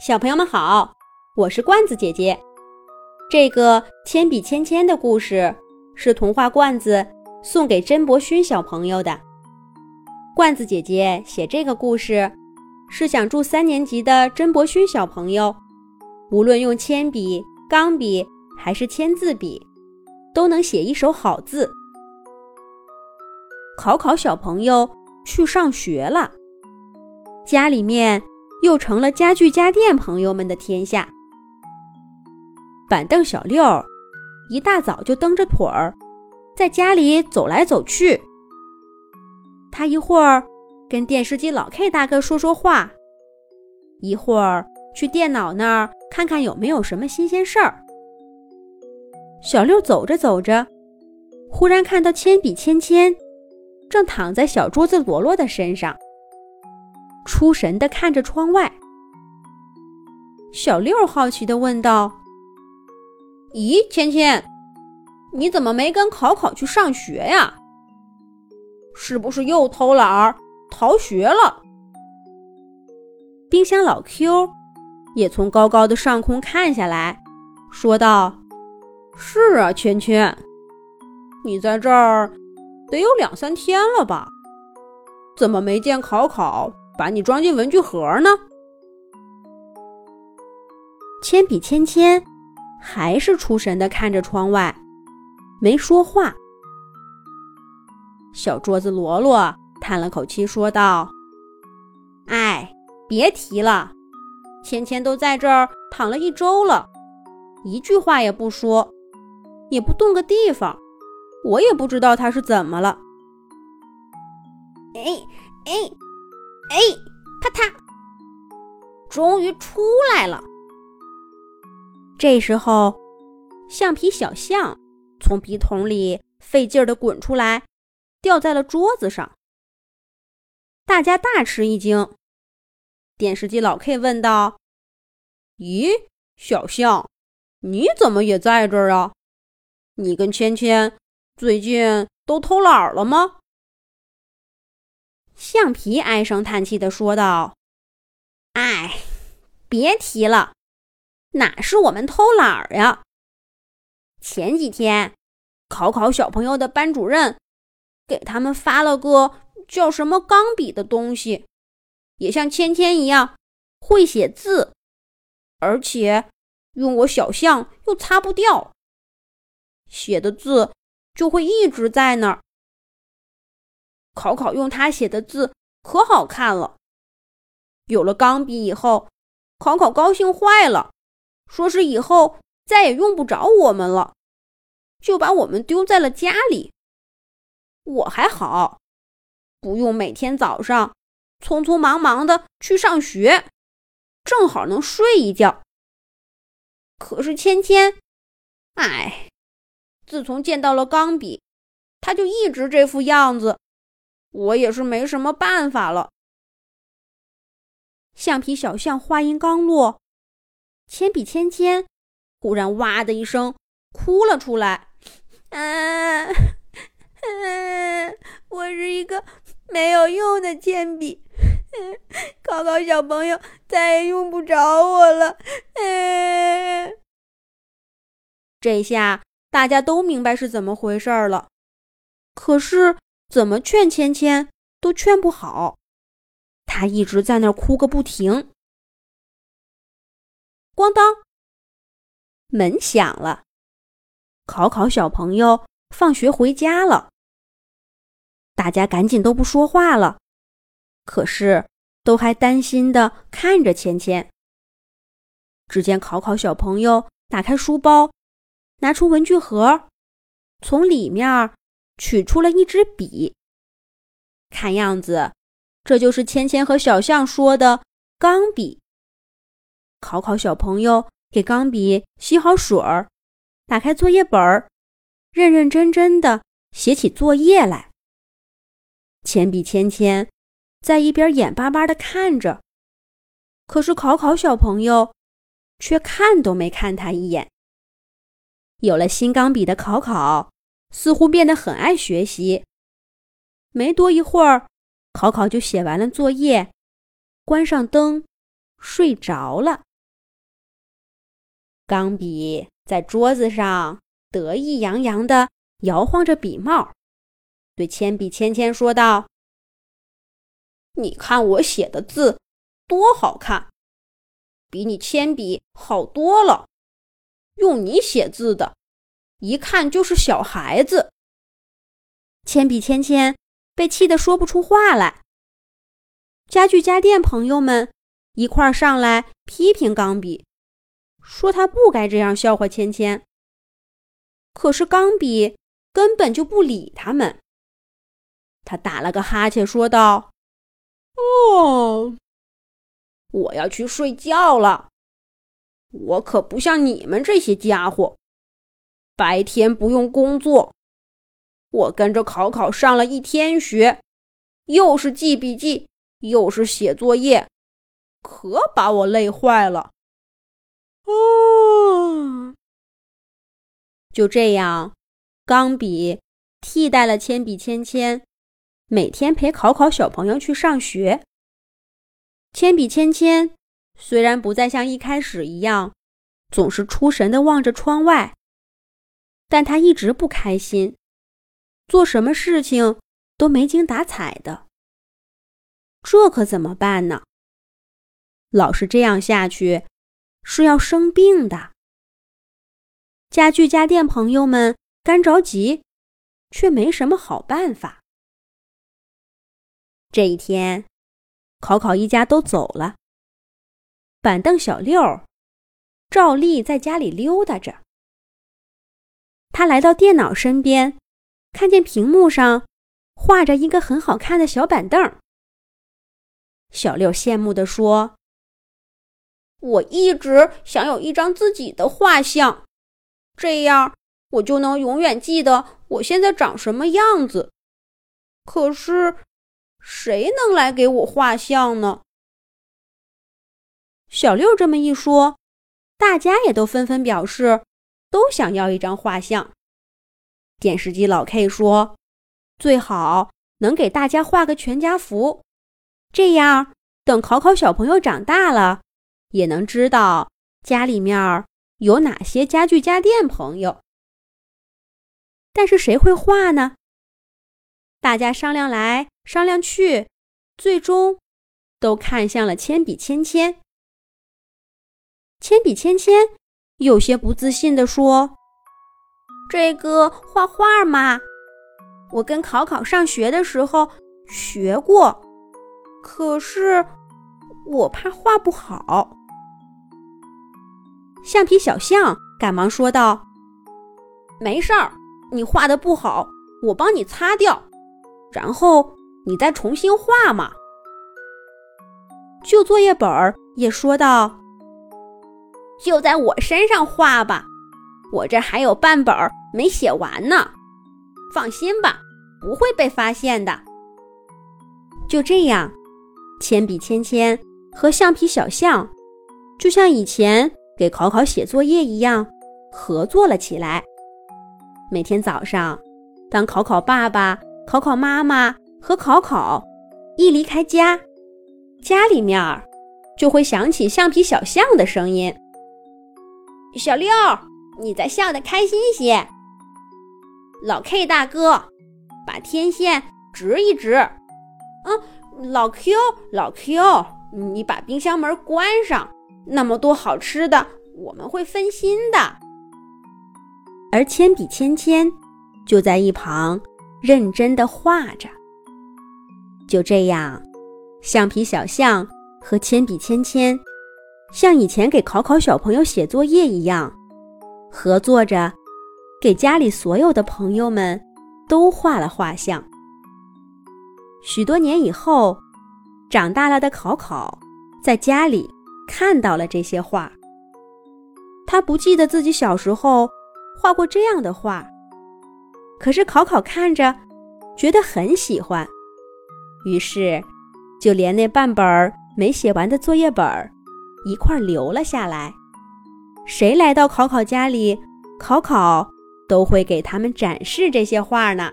小朋友们好，我是罐子姐姐。这个铅笔芊芊的故事是童话罐子送给甄伯勋小朋友的。罐子姐姐写这个故事，是想祝三年级的甄伯勋小朋友，无论用铅笔、钢笔还是签字笔，都能写一手好字。考考小朋友去上学了，家里面。又成了家具家电朋友们的天下。板凳小六一大早就蹬着腿儿，在家里走来走去。他一会儿跟电视机老 K 大哥说说话，一会儿去电脑那儿看看有没有什么新鲜事儿。小六走着走着，忽然看到铅笔芊芊正躺在小桌子罗罗的身上。出神地看着窗外，小六好奇地问道：“咦，芊芊，你怎么没跟考考去上学呀？是不是又偷懒儿逃学了？”冰箱老 Q 也从高高的上空看下来，说道：“是啊，芊芊，你在这儿得有两三天了吧？怎么没见考考？”把你装进文具盒呢？铅笔芊芊还是出神的看着窗外，没说话。小桌子罗罗叹了口气说道：“哎，别提了，芊芊都在这儿躺了一周了，一句话也不说，也不动个地方，我也不知道她是怎么了。”哎哎。哎，啪嗒，终于出来了。这时候，橡皮小象从笔筒里费劲儿的滚出来，掉在了桌子上。大家大吃一惊。电视机老 K 问道：“咦，小象，你怎么也在这儿啊？你跟芊芊最近都偷懒了吗？”橡皮唉声叹气地说道：“哎，别提了，哪是我们偷懒儿呀？前几天，考考小朋友的班主任给他们发了个叫什么钢笔的东西，也像芊芊一样会写字，而且用我小象又擦不掉，写的字就会一直在那儿。”考考用他写的字可好看了。有了钢笔以后，考考高兴坏了，说是以后再也用不着我们了，就把我们丢在了家里。我还好，不用每天早上匆匆忙忙的去上学，正好能睡一觉。可是芊芊，哎，自从见到了钢笔，他就一直这副样子。我也是没什么办法了。橡皮小象话音刚落，铅笔芊芊忽然哇的一声哭了出来。啊，我是一个没有用的铅笔，考考小朋友再也用不着我了。这下大家都明白是怎么回事了。可是。怎么劝芊芊都劝不好，她一直在那儿哭个不停。咣当，门响了，考考小朋友放学回家了。大家赶紧都不说话了，可是都还担心的看着芊芊。只见考考小朋友打开书包，拿出文具盒，从里面。取出了一支笔，看样子这就是芊芊和小象说的钢笔。考考小朋友给钢笔吸好水儿，打开作业本儿，认认真真的写起作业来。铅笔芊芊在一边眼巴巴的看着，可是考考小朋友却看都没看他一眼。有了新钢笔的考考。似乎变得很爱学习。没多一会儿，考考就写完了作业，关上灯，睡着了。钢笔在桌子上得意洋洋地摇晃着笔帽，对铅笔芊芊说道：“你看我写的字多好看，比你铅笔好多了。用你写字的，一看就是小孩子。”铅笔芊芊被气得说不出话来。家具家电朋友们一块儿上来批评钢笔，说他不该这样笑话芊芊。可是钢笔根本就不理他们。他打了个哈欠，说道：“哦，我要去睡觉了。我可不像你们这些家伙，白天不用工作。我跟着考考上了一天学，又是记笔记。”又是写作业，可把我累坏了。哦，就这样，钢笔替代了铅笔芊芊，每天陪考考小朋友去上学。铅笔芊芊虽然不再像一开始一样，总是出神的望着窗外，但他一直不开心，做什么事情都没精打采的。这可怎么办呢？老是这样下去，是要生病的。家具家电朋友们干着急，却没什么好办法。这一天，考考一家都走了，板凳小六照例在家里溜达着。他来到电脑身边，看见屏幕上画着一个很好看的小板凳。小六羡慕地说：“我一直想有一张自己的画像，这样我就能永远记得我现在长什么样子。可是，谁能来给我画像呢？”小六这么一说，大家也都纷纷表示都想要一张画像。电视机老 K 说：“最好能给大家画个全家福。”这样，等考考小朋友长大了，也能知道家里面有哪些家具家电朋友。但是谁会画呢？大家商量来商量去，最终都看向了铅笔芊芊。铅笔芊芊有些不自信地说：“这个画画嘛，我跟考考上学的时候学过。”可是，我怕画不好。橡皮小象赶忙说道：“没事儿，你画的不好，我帮你擦掉，然后你再重新画嘛。”旧作业本儿也说道：“就在我身上画吧，我这还有半本儿没写完呢。放心吧，不会被发现的。”就这样。铅笔芊芊和橡皮小象，就像以前给考考写作业一样，合作了起来。每天早上，当考考爸爸、考考妈妈和考考一离开家，家里面儿就会响起橡皮小象的声音：“小六，你再笑得开心些。”老 K 大哥，把天线直一直。嗯。老 Q，老 Q，你把冰箱门关上，那么多好吃的，我们会分心的。而铅笔芊芊就在一旁认真的画着。就这样，橡皮小象和铅笔芊芊像以前给考考小朋友写作业一样，合作着，给家里所有的朋友们都画了画像。许多年以后，长大了的考考在家里看到了这些画。他不记得自己小时候画过这样的画，可是考考看着觉得很喜欢，于是就连那半本儿没写完的作业本儿一块留了下来。谁来到考考家里，考考都会给他们展示这些画呢。